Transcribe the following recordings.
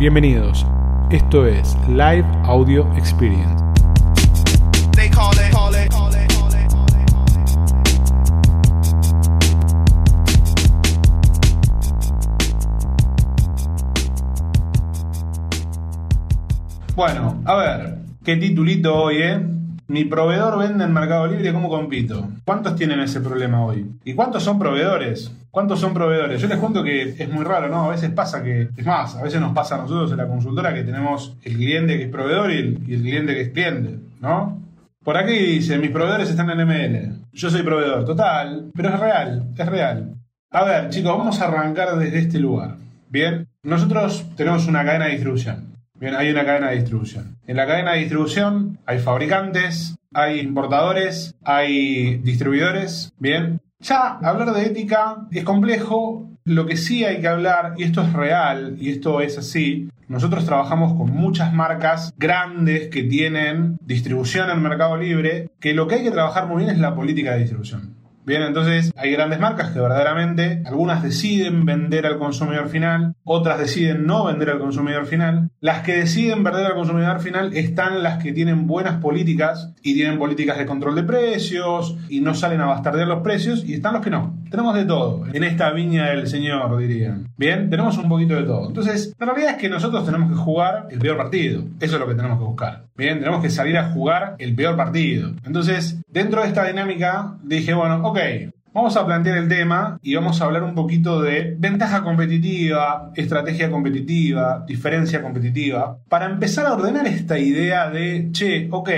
Bienvenidos. Esto es Live Audio Experience. Bueno, a ver, qué titulito hoy, ¿eh? Mi proveedor vende en Mercado Libre, ¿cómo compito? ¿Cuántos tienen ese problema hoy? ¿Y cuántos son proveedores? ¿Cuántos son proveedores? Yo les cuento que es muy raro, ¿no? A veces pasa que, es más, a veces nos pasa a nosotros en la consultora que tenemos el cliente que es proveedor y el, y el cliente que es cliente, ¿no? Por aquí dice, mis proveedores están en ML. Yo soy proveedor, total, pero es real, es real. A ver, chicos, vamos a arrancar desde este lugar. Bien, nosotros tenemos una cadena de distribución. Hay una cadena de distribución. En la cadena de distribución hay fabricantes, hay importadores, hay distribuidores. Bien, ya hablar de ética es complejo. Lo que sí hay que hablar, y esto es real, y esto es así, nosotros trabajamos con muchas marcas grandes que tienen distribución en Mercado Libre, que lo que hay que trabajar muy bien es la política de distribución. Bien, entonces hay grandes marcas que verdaderamente, algunas deciden vender al consumidor final, otras deciden no vender al consumidor final. Las que deciden vender al consumidor final están las que tienen buenas políticas y tienen políticas de control de precios y no salen a bastardear los precios y están los que no. Tenemos de todo en esta viña del señor, dirían. Bien, tenemos un poquito de todo. Entonces, la realidad es que nosotros tenemos que jugar el peor partido. Eso es lo que tenemos que buscar. Bien, tenemos que salir a jugar el peor partido. Entonces, dentro de esta dinámica, dije, bueno, ok, Vamos a plantear el tema y vamos a hablar un poquito de ventaja competitiva, estrategia competitiva, diferencia competitiva, para empezar a ordenar esta idea de, che, ok,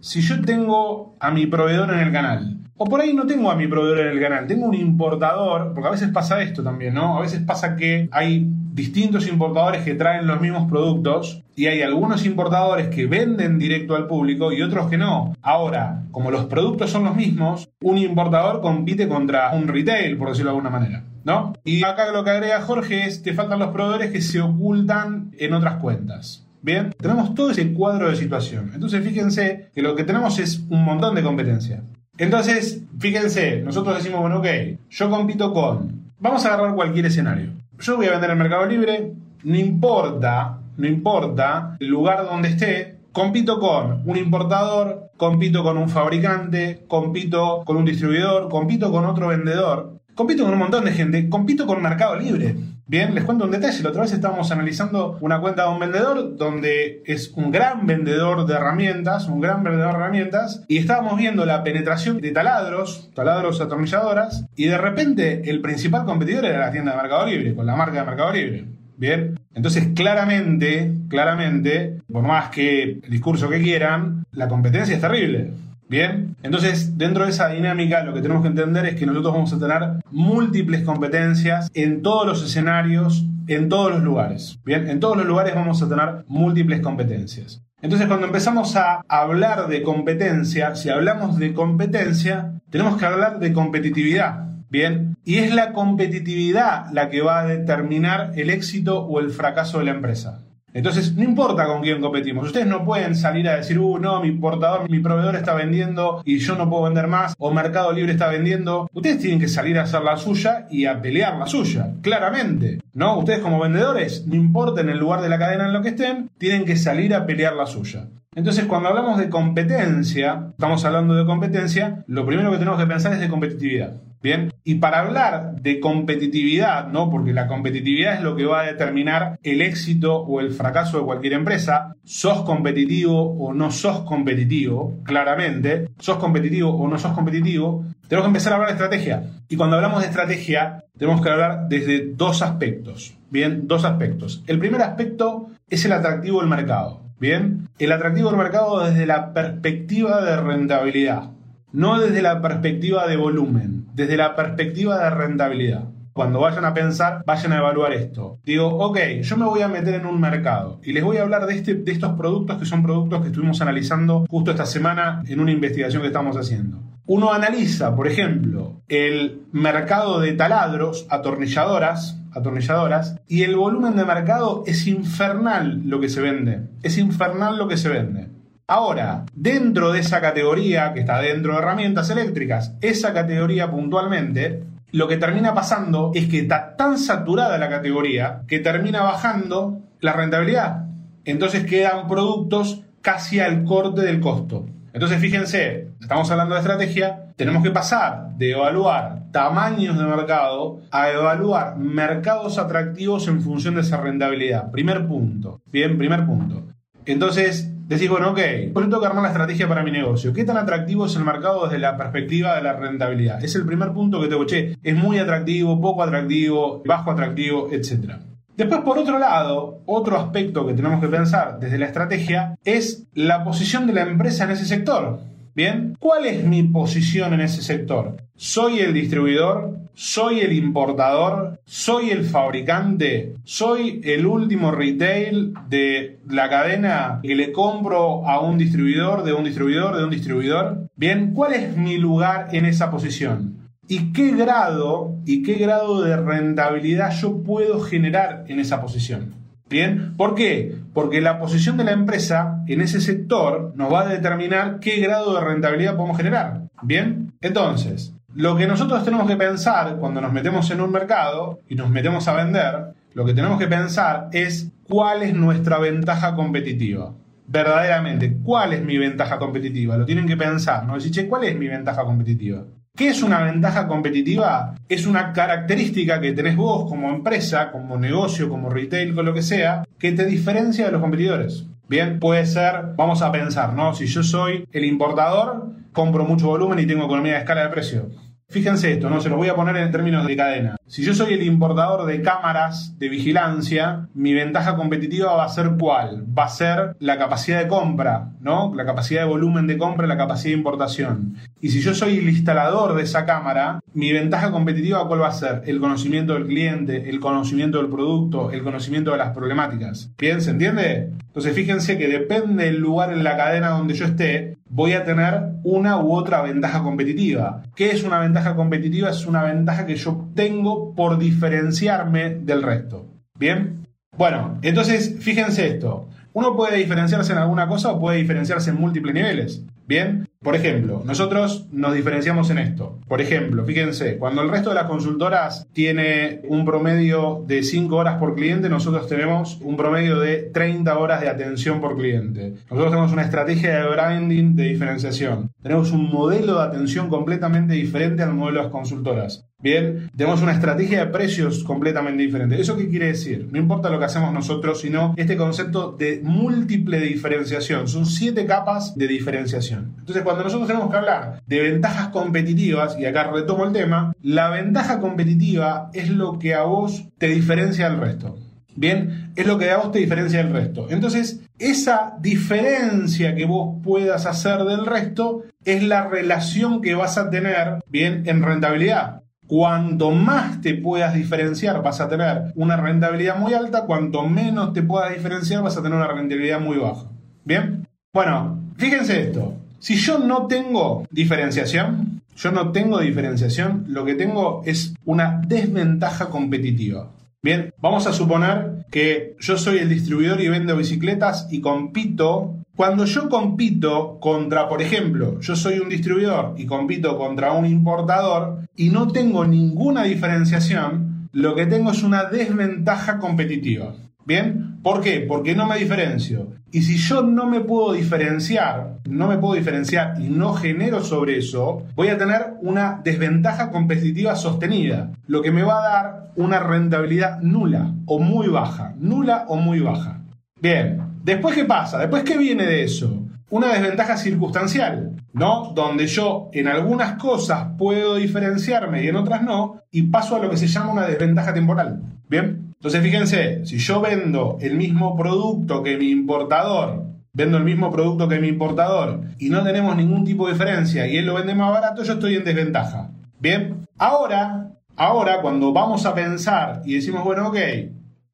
si yo tengo a mi proveedor en el canal, o por ahí no tengo a mi proveedor en el canal, tengo un importador, porque a veces pasa esto también, ¿no? A veces pasa que hay distintos importadores que traen los mismos productos y hay algunos importadores que venden directo al público y otros que no. Ahora, como los productos son los mismos, un importador compite contra un retail, por decirlo de alguna manera. ¿No? Y acá lo que agrega Jorge es que faltan los proveedores que se ocultan en otras cuentas. Bien, tenemos todo ese cuadro de situación. Entonces fíjense que lo que tenemos es un montón de competencia. Entonces, fíjense, nosotros decimos, bueno, ok, yo compito con... Vamos a agarrar cualquier escenario. Yo voy a vender en Mercado Libre, no importa, no importa el lugar donde esté, compito con un importador, compito con un fabricante, compito con un distribuidor, compito con otro vendedor, compito con un montón de gente, compito con Mercado Libre. Bien, les cuento un detalle. La otra vez estábamos analizando una cuenta de un vendedor donde es un gran vendedor de herramientas, un gran vendedor de herramientas, y estábamos viendo la penetración de taladros, taladros atornilladoras, y de repente el principal competidor era la tienda de Mercado Libre, con la marca de Mercado Libre. Bien, entonces claramente, claramente, por más que el discurso que quieran, la competencia es terrible. Bien, entonces dentro de esa dinámica lo que tenemos que entender es que nosotros vamos a tener múltiples competencias en todos los escenarios, en todos los lugares. Bien, en todos los lugares vamos a tener múltiples competencias. Entonces cuando empezamos a hablar de competencia, si hablamos de competencia, tenemos que hablar de competitividad. Bien, y es la competitividad la que va a determinar el éxito o el fracaso de la empresa. Entonces, no importa con quién competimos. Ustedes no pueden salir a decir, uh, no, mi importador, mi proveedor está vendiendo y yo no puedo vender más, o Mercado Libre está vendiendo. Ustedes tienen que salir a hacer la suya y a pelear la suya, claramente. ¿No? Ustedes como vendedores, no importa en el lugar de la cadena en lo que estén, tienen que salir a pelear la suya. Entonces, cuando hablamos de competencia, estamos hablando de competencia, lo primero que tenemos que pensar es de competitividad. Bien, y para hablar de competitividad, ¿no? Porque la competitividad es lo que va a determinar el éxito o el fracaso de cualquier empresa. Sos competitivo o no sos competitivo, claramente. Sos competitivo o no sos competitivo. Tenemos que empezar a hablar de estrategia. Y cuando hablamos de estrategia, tenemos que hablar desde dos aspectos. Bien, dos aspectos. El primer aspecto es el atractivo del mercado. Bien, el atractivo del mercado desde la perspectiva de rentabilidad, no desde la perspectiva de volumen, desde la perspectiva de rentabilidad. Cuando vayan a pensar, vayan a evaluar esto. Digo, ok, yo me voy a meter en un mercado y les voy a hablar de, este, de estos productos que son productos que estuvimos analizando justo esta semana en una investigación que estamos haciendo. Uno analiza, por ejemplo, el mercado de taladros, atornilladoras, atornilladoras, y el volumen de mercado es infernal lo que se vende. Es infernal lo que se vende. Ahora, dentro de esa categoría que está dentro de herramientas eléctricas, esa categoría puntualmente lo que termina pasando es que está tan saturada la categoría que termina bajando la rentabilidad. Entonces quedan productos casi al corte del costo. Entonces fíjense, estamos hablando de estrategia, tenemos que pasar de evaluar tamaños de mercado a evaluar mercados atractivos en función de esa rentabilidad. Primer punto. Bien, primer punto. Entonces, decís, bueno, ok, pues yo tengo que armar la estrategia para mi negocio. ¿Qué tan atractivo es el mercado desde la perspectiva de la rentabilidad? Es el primer punto que te che, es muy atractivo, poco atractivo, bajo atractivo, etc. Después, por otro lado, otro aspecto que tenemos que pensar desde la estrategia es la posición de la empresa en ese sector. Bien, ¿cuál es mi posición en ese sector? ¿Soy el distribuidor? ¿Soy el importador? ¿Soy el fabricante? ¿Soy el último retail de la cadena que le compro a un distribuidor, de un distribuidor, de un distribuidor? Bien, ¿cuál es mi lugar en esa posición? y qué grado y qué grado de rentabilidad yo puedo generar en esa posición. Bien, ¿por qué? Porque la posición de la empresa en ese sector nos va a determinar qué grado de rentabilidad podemos generar. Bien, entonces, lo que nosotros tenemos que pensar cuando nos metemos en un mercado y nos metemos a vender, lo que tenemos que pensar es cuál es nuestra ventaja competitiva. Verdaderamente, ¿cuál es mi ventaja competitiva? Lo tienen que pensar, ¿no? Decir, ¿cuál es mi ventaja competitiva? ¿Qué es una ventaja competitiva? Es una característica que tenés vos como empresa, como negocio, como retail, con lo que sea, que te diferencia de los competidores. Bien, puede ser, vamos a pensar, ¿no? Si yo soy el importador, compro mucho volumen y tengo economía de escala de precio. Fíjense esto, no se lo voy a poner en términos de cadena. Si yo soy el importador de cámaras de vigilancia, mi ventaja competitiva va a ser cuál? Va a ser la capacidad de compra, ¿no? La capacidad de volumen de compra, la capacidad de importación. Y si yo soy el instalador de esa cámara, mi ventaja competitiva cuál va a ser? El conocimiento del cliente, el conocimiento del producto, el conocimiento de las problemáticas. ¿Bien? ¿Se entiende? Entonces fíjense que depende del lugar en la cadena donde yo esté, voy a tener una u otra ventaja competitiva. ¿Qué es una ventaja competitiva? Es una ventaja que yo tengo por diferenciarme del resto. ¿Bien? Bueno, entonces fíjense esto. Uno puede diferenciarse en alguna cosa o puede diferenciarse en múltiples niveles. Bien, por ejemplo, nosotros nos diferenciamos en esto. Por ejemplo, fíjense, cuando el resto de las consultoras tiene un promedio de 5 horas por cliente, nosotros tenemos un promedio de 30 horas de atención por cliente. Nosotros tenemos una estrategia de branding de diferenciación. Tenemos un modelo de atención completamente diferente al modelo de las consultoras. Bien, tenemos una estrategia de precios completamente diferente. ¿Eso qué quiere decir? No importa lo que hacemos nosotros, sino este concepto de múltiple diferenciación. Son siete capas de diferenciación. Entonces, cuando nosotros tenemos que hablar de ventajas competitivas, y acá retomo el tema, la ventaja competitiva es lo que a vos te diferencia del resto. Bien, es lo que a vos te diferencia del resto. Entonces, esa diferencia que vos puedas hacer del resto es la relación que vas a tener, bien, en rentabilidad. Cuanto más te puedas diferenciar vas a tener una rentabilidad muy alta, cuanto menos te puedas diferenciar vas a tener una rentabilidad muy baja. ¿Bien? Bueno, fíjense esto. Si yo no tengo diferenciación, yo no tengo diferenciación, lo que tengo es una desventaja competitiva. Bien, vamos a suponer que yo soy el distribuidor y vendo bicicletas y compito cuando yo compito contra, por ejemplo, yo soy un distribuidor y compito contra un importador y no tengo ninguna diferenciación, lo que tengo es una desventaja competitiva. ¿Bien? ¿Por qué? Porque no me diferencio. Y si yo no me puedo diferenciar, no me puedo diferenciar y no genero sobre eso, voy a tener una desventaja competitiva sostenida, lo que me va a dar una rentabilidad nula o muy baja, nula o muy baja. Bien, Después, ¿qué pasa? Después, ¿qué viene de eso? Una desventaja circunstancial, ¿no? Donde yo en algunas cosas puedo diferenciarme y en otras no, y paso a lo que se llama una desventaja temporal. ¿Bien? Entonces, fíjense, si yo vendo el mismo producto que mi importador, vendo el mismo producto que mi importador, y no tenemos ningún tipo de diferencia, y él lo vende más barato, yo estoy en desventaja. ¿Bien? Ahora, ahora, cuando vamos a pensar y decimos, bueno, ok,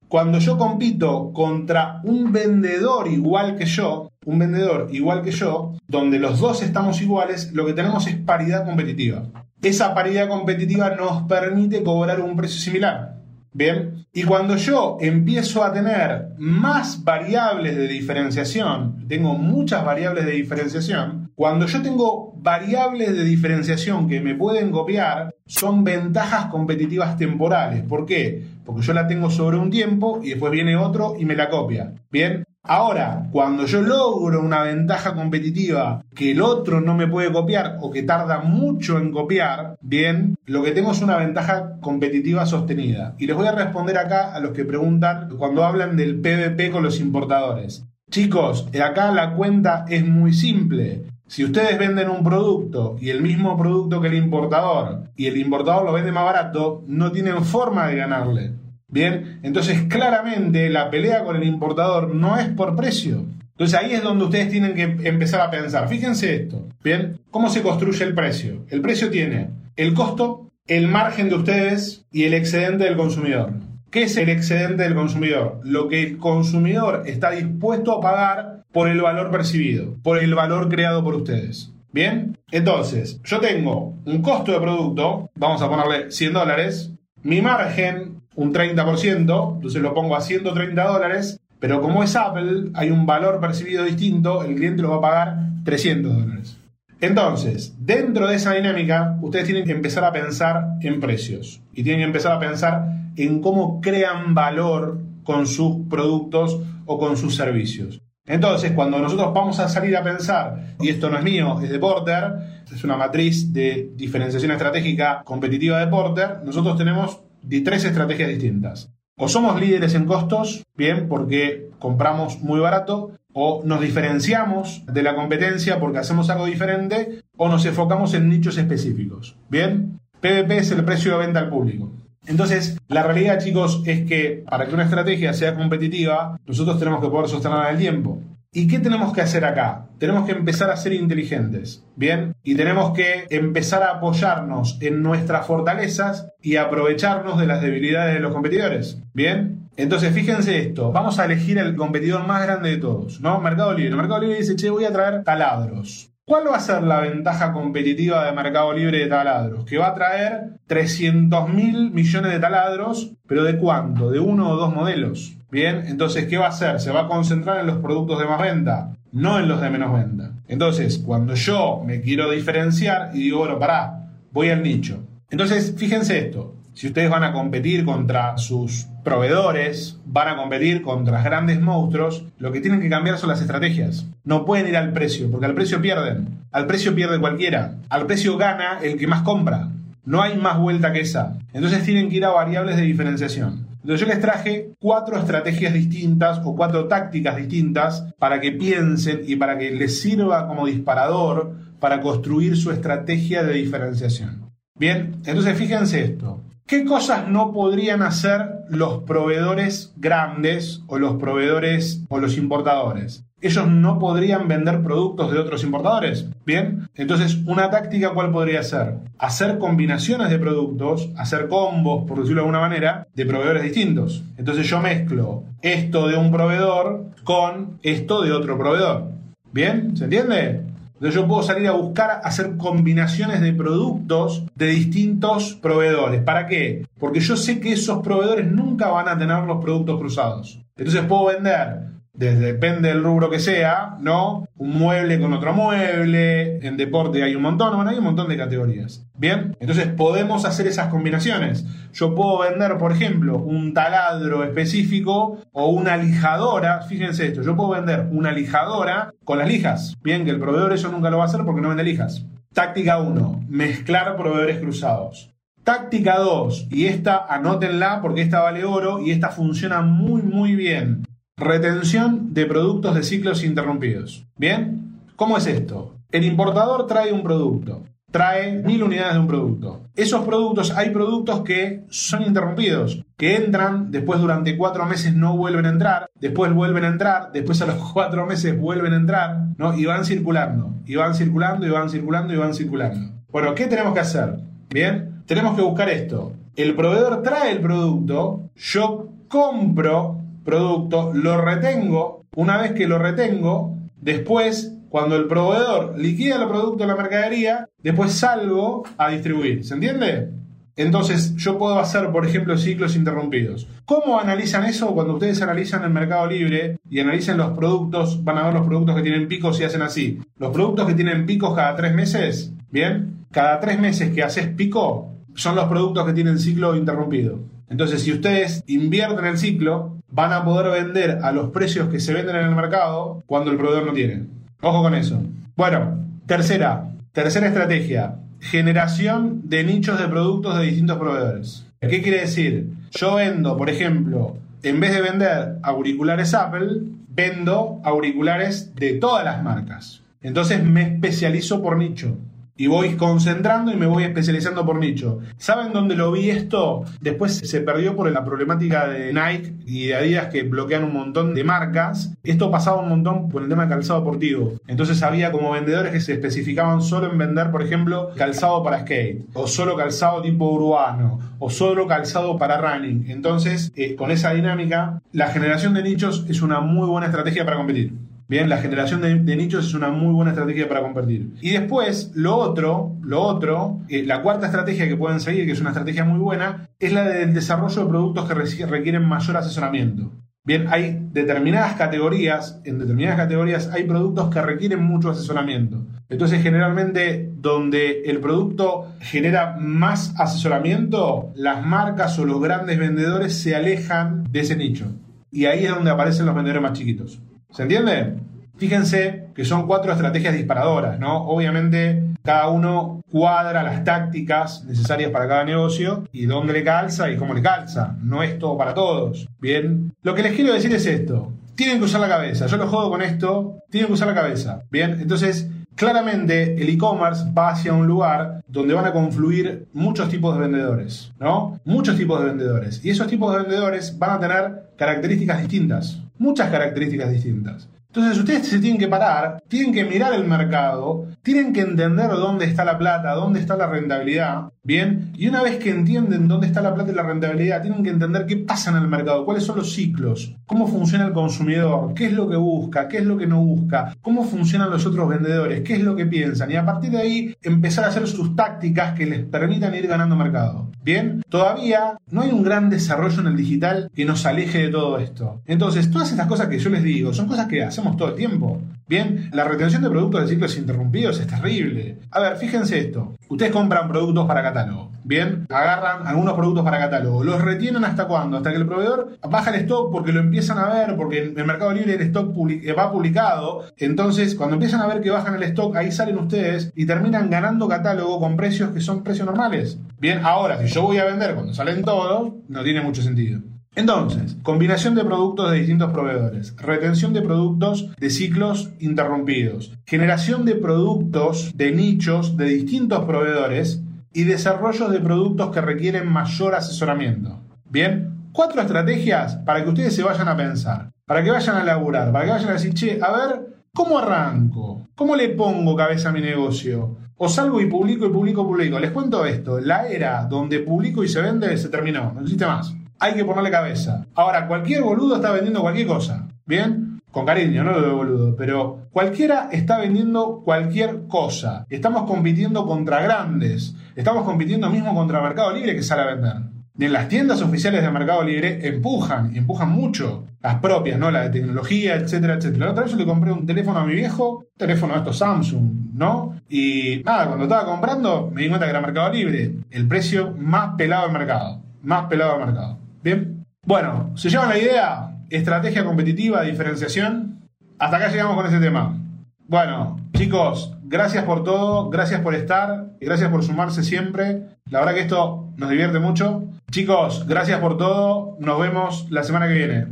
cuando yo compito contra un vendedor igual que yo, un vendedor igual que yo, donde los dos estamos iguales, lo que tenemos es paridad competitiva. Esa paridad competitiva nos permite cobrar un precio similar. Bien, y cuando yo empiezo a tener más variables de diferenciación, tengo muchas variables de diferenciación, cuando yo tengo variables de diferenciación que me pueden copiar, son ventajas competitivas temporales. ¿Por qué? Porque yo la tengo sobre un tiempo y después viene otro y me la copia. Bien, Ahora, cuando yo logro una ventaja competitiva que el otro no me puede copiar o que tarda mucho en copiar, bien, lo que tengo es una ventaja competitiva sostenida. Y les voy a responder acá a los que preguntan cuando hablan del PVP con los importadores. Chicos, acá la cuenta es muy simple. Si ustedes venden un producto y el mismo producto que el importador y el importador lo vende más barato, no tienen forma de ganarle. Bien, entonces claramente la pelea con el importador no es por precio. Entonces ahí es donde ustedes tienen que empezar a pensar. Fíjense esto, ¿bien? ¿Cómo se construye el precio? El precio tiene el costo, el margen de ustedes y el excedente del consumidor. ¿Qué es el excedente del consumidor? Lo que el consumidor está dispuesto a pagar por el valor percibido, por el valor creado por ustedes. ¿Bien? Entonces, yo tengo un costo de producto, vamos a ponerle 100 dólares, mi margen un 30%, entonces lo pongo a 130 dólares, pero como es Apple, hay un valor percibido distinto, el cliente lo va a pagar 300 dólares. Entonces, dentro de esa dinámica, ustedes tienen que empezar a pensar en precios y tienen que empezar a pensar en cómo crean valor con sus productos o con sus servicios. Entonces, cuando nosotros vamos a salir a pensar, y esto no es mío, es de Porter, es una matriz de diferenciación estratégica competitiva de Porter, nosotros tenemos tres estrategias distintas. O somos líderes en costos, bien, porque compramos muy barato, o nos diferenciamos de la competencia porque hacemos algo diferente, o nos enfocamos en nichos específicos. Bien, PVP es el precio de venta al público. Entonces, la realidad, chicos, es que para que una estrategia sea competitiva, nosotros tenemos que poder sostenerla en el tiempo. ¿Y qué tenemos que hacer acá? Tenemos que empezar a ser inteligentes, ¿bien? Y tenemos que empezar a apoyarnos en nuestras fortalezas y aprovecharnos de las debilidades de los competidores, ¿bien? Entonces, fíjense esto, vamos a elegir el competidor más grande de todos, ¿no? Mercado Libre. Mercado Libre dice, che, voy a traer taladros. ¿Cuál va a ser la ventaja competitiva de Mercado Libre de taladros? Que va a traer 300 mil millones de taladros, pero ¿de cuánto? ¿De uno o dos modelos? Bien, entonces, ¿qué va a hacer? Se va a concentrar en los productos de más venta, no en los de menos venta. Entonces, cuando yo me quiero diferenciar y digo, bueno, pará, voy al nicho. Entonces, fíjense esto, si ustedes van a competir contra sus proveedores, van a competir contra grandes monstruos, lo que tienen que cambiar son las estrategias. No pueden ir al precio, porque al precio pierden. Al precio pierde cualquiera. Al precio gana el que más compra. No hay más vuelta que esa. Entonces tienen que ir a variables de diferenciación. Entonces yo les traje cuatro estrategias distintas o cuatro tácticas distintas para que piensen y para que les sirva como disparador para construir su estrategia de diferenciación. Bien, entonces fíjense esto. ¿Qué cosas no podrían hacer los proveedores grandes o los proveedores o los importadores? ellos no podrían vender productos de otros importadores. Bien, entonces una táctica cuál podría ser? Hacer combinaciones de productos, hacer combos, por decirlo de alguna manera, de proveedores distintos. Entonces yo mezclo esto de un proveedor con esto de otro proveedor. Bien, ¿se entiende? Entonces yo puedo salir a buscar hacer combinaciones de productos de distintos proveedores. ¿Para qué? Porque yo sé que esos proveedores nunca van a tener los productos cruzados. Entonces puedo vender depende del rubro que sea, ¿no? Un mueble con otro mueble, en deporte hay un montón, bueno, hay un montón de categorías. Bien, entonces podemos hacer esas combinaciones. Yo puedo vender, por ejemplo, un taladro específico o una lijadora, fíjense esto, yo puedo vender una lijadora con las lijas. Bien, que el proveedor eso nunca lo va a hacer porque no vende lijas. Táctica 1, mezclar proveedores cruzados. Táctica 2, y esta anótenla porque esta vale oro y esta funciona muy muy bien. Retención de productos de ciclos interrumpidos. ¿Bien? ¿Cómo es esto? El importador trae un producto, trae mil unidades de un producto. Esos productos, hay productos que son interrumpidos, que entran, después durante cuatro meses no vuelven a entrar, después vuelven a entrar, después a los cuatro meses vuelven a entrar, ¿no? Y van circulando, y van circulando, y van circulando, y van circulando. Bueno, ¿qué tenemos que hacer? Bien, tenemos que buscar esto. El proveedor trae el producto, yo compro producto, lo retengo, una vez que lo retengo, después, cuando el proveedor liquida el producto de la mercadería, después salgo a distribuir. ¿Se entiende? Entonces, yo puedo hacer, por ejemplo, ciclos interrumpidos. ¿Cómo analizan eso? Cuando ustedes analizan el mercado libre y analicen los productos, van a ver los productos que tienen picos y hacen así. Los productos que tienen picos cada tres meses, ¿bien? Cada tres meses que haces pico, son los productos que tienen ciclo interrumpido. Entonces, si ustedes invierten el ciclo, van a poder vender a los precios que se venden en el mercado cuando el proveedor no tiene. Ojo con eso. Bueno, tercera, tercera estrategia generación de nichos de productos de distintos proveedores. ¿Qué quiere decir? Yo vendo, por ejemplo, en vez de vender auriculares Apple, vendo auriculares de todas las marcas. Entonces me especializo por nicho y voy concentrando y me voy especializando por nicho. ¿Saben dónde lo vi esto? Después se perdió por la problemática de Nike y de Adidas que bloquean un montón de marcas. Esto pasaba un montón por el tema de calzado deportivo. Entonces había como vendedores que se especificaban solo en vender, por ejemplo, calzado para skate, o solo calzado tipo urbano, o solo calzado para running. Entonces, eh, con esa dinámica, la generación de nichos es una muy buena estrategia para competir. Bien, la generación de, nichos es una muy buena estrategia para competir. Y después, lo otro, lo otro, eh, la cuarta estrategia que pueden seguir, que es una estrategia muy buena, es la del desarrollo de productos que requieren mayor asesoramiento. Bien, hay determinadas categorías, en determinadas categorías hay productos que requieren mucho asesoramiento. Entonces, generalmente, donde el producto genera más asesoramiento, las marcas o los grandes vendedores se alejan de ese nicho. Y ahí es donde aparecen los vendedores más chiquitos. ¿Se entiende? Fíjense que son cuatro estrategias disparadoras, ¿no? Obviamente cada uno cuadra las tácticas necesarias para cada negocio y dónde le calza y cómo le calza. No es todo para todos. Bien, lo que les quiero decir es esto. Tienen que usar la cabeza. Yo lo jodo con esto. Tienen que usar la cabeza. Bien, entonces Claramente el e-commerce va hacia un lugar donde van a confluir muchos tipos de vendedores, ¿no? Muchos tipos de vendedores. Y esos tipos de vendedores van a tener características distintas muchas características distintas. Entonces ustedes se tienen que parar, tienen que mirar el mercado, tienen que entender dónde está la plata, dónde está la rentabilidad, ¿bien? Y una vez que entienden dónde está la plata y la rentabilidad, tienen que entender qué pasa en el mercado, cuáles son los ciclos, cómo funciona el consumidor, qué es lo que busca, qué es lo que no busca, cómo funcionan los otros vendedores, qué es lo que piensan. Y a partir de ahí empezar a hacer sus tácticas que les permitan ir ganando mercado. Bien, todavía no hay un gran desarrollo en el digital que nos aleje de todo esto. Entonces, todas estas cosas que yo les digo son cosas que todo el tiempo. Bien, la retención de productos de ciclos interrumpidos es terrible. A ver, fíjense esto. Ustedes compran productos para catálogo. Bien, agarran algunos productos para catálogo. ¿Los retienen hasta cuándo? Hasta que el proveedor baja el stock porque lo empiezan a ver, porque en el Mercado Libre el stock eh, va publicado. Entonces, cuando empiezan a ver que bajan el stock, ahí salen ustedes y terminan ganando catálogo con precios que son precios normales. Bien, ahora, si yo voy a vender cuando salen todos, no tiene mucho sentido. Entonces, combinación de productos de distintos proveedores, retención de productos de ciclos interrumpidos, generación de productos de nichos de distintos proveedores y desarrollo de productos que requieren mayor asesoramiento. Bien, cuatro estrategias para que ustedes se vayan a pensar, para que vayan a laburar, para que vayan a decir, che, a ver, ¿cómo arranco? ¿Cómo le pongo cabeza a mi negocio? O salgo y publico y publico, publico. Les cuento esto, la era donde publico y se vende se terminó, no existe más hay que ponerle cabeza. Ahora, cualquier boludo está vendiendo cualquier cosa. ¿Bien? Con cariño, no lo de boludo, pero cualquiera está vendiendo cualquier cosa. Estamos compitiendo contra grandes. Estamos compitiendo mismo contra Mercado Libre que sale a vender. Y en las tiendas oficiales de Mercado Libre empujan, empujan mucho. Las propias, ¿no? La de tecnología, etcétera, etcétera. La otra vez yo le compré un teléfono a mi viejo, teléfono de estos Samsung, ¿no? Y nada, cuando estaba comprando me di cuenta que era Mercado Libre. El precio más pelado del mercado. Más pelado del mercado. Bien. Bueno, ¿se llevan la idea? Estrategia competitiva, diferenciación. Hasta acá llegamos con ese tema. Bueno, chicos, gracias por todo, gracias por estar, gracias por sumarse siempre. La verdad que esto nos divierte mucho. Chicos, gracias por todo. Nos vemos la semana que viene.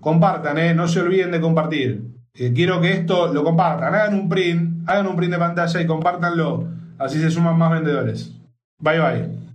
Compartan, ¿eh? no se olviden de compartir. Eh, quiero que esto lo compartan. Hagan un print, hagan un print de pantalla y compártanlo. Así se suman más vendedores. Bye bye.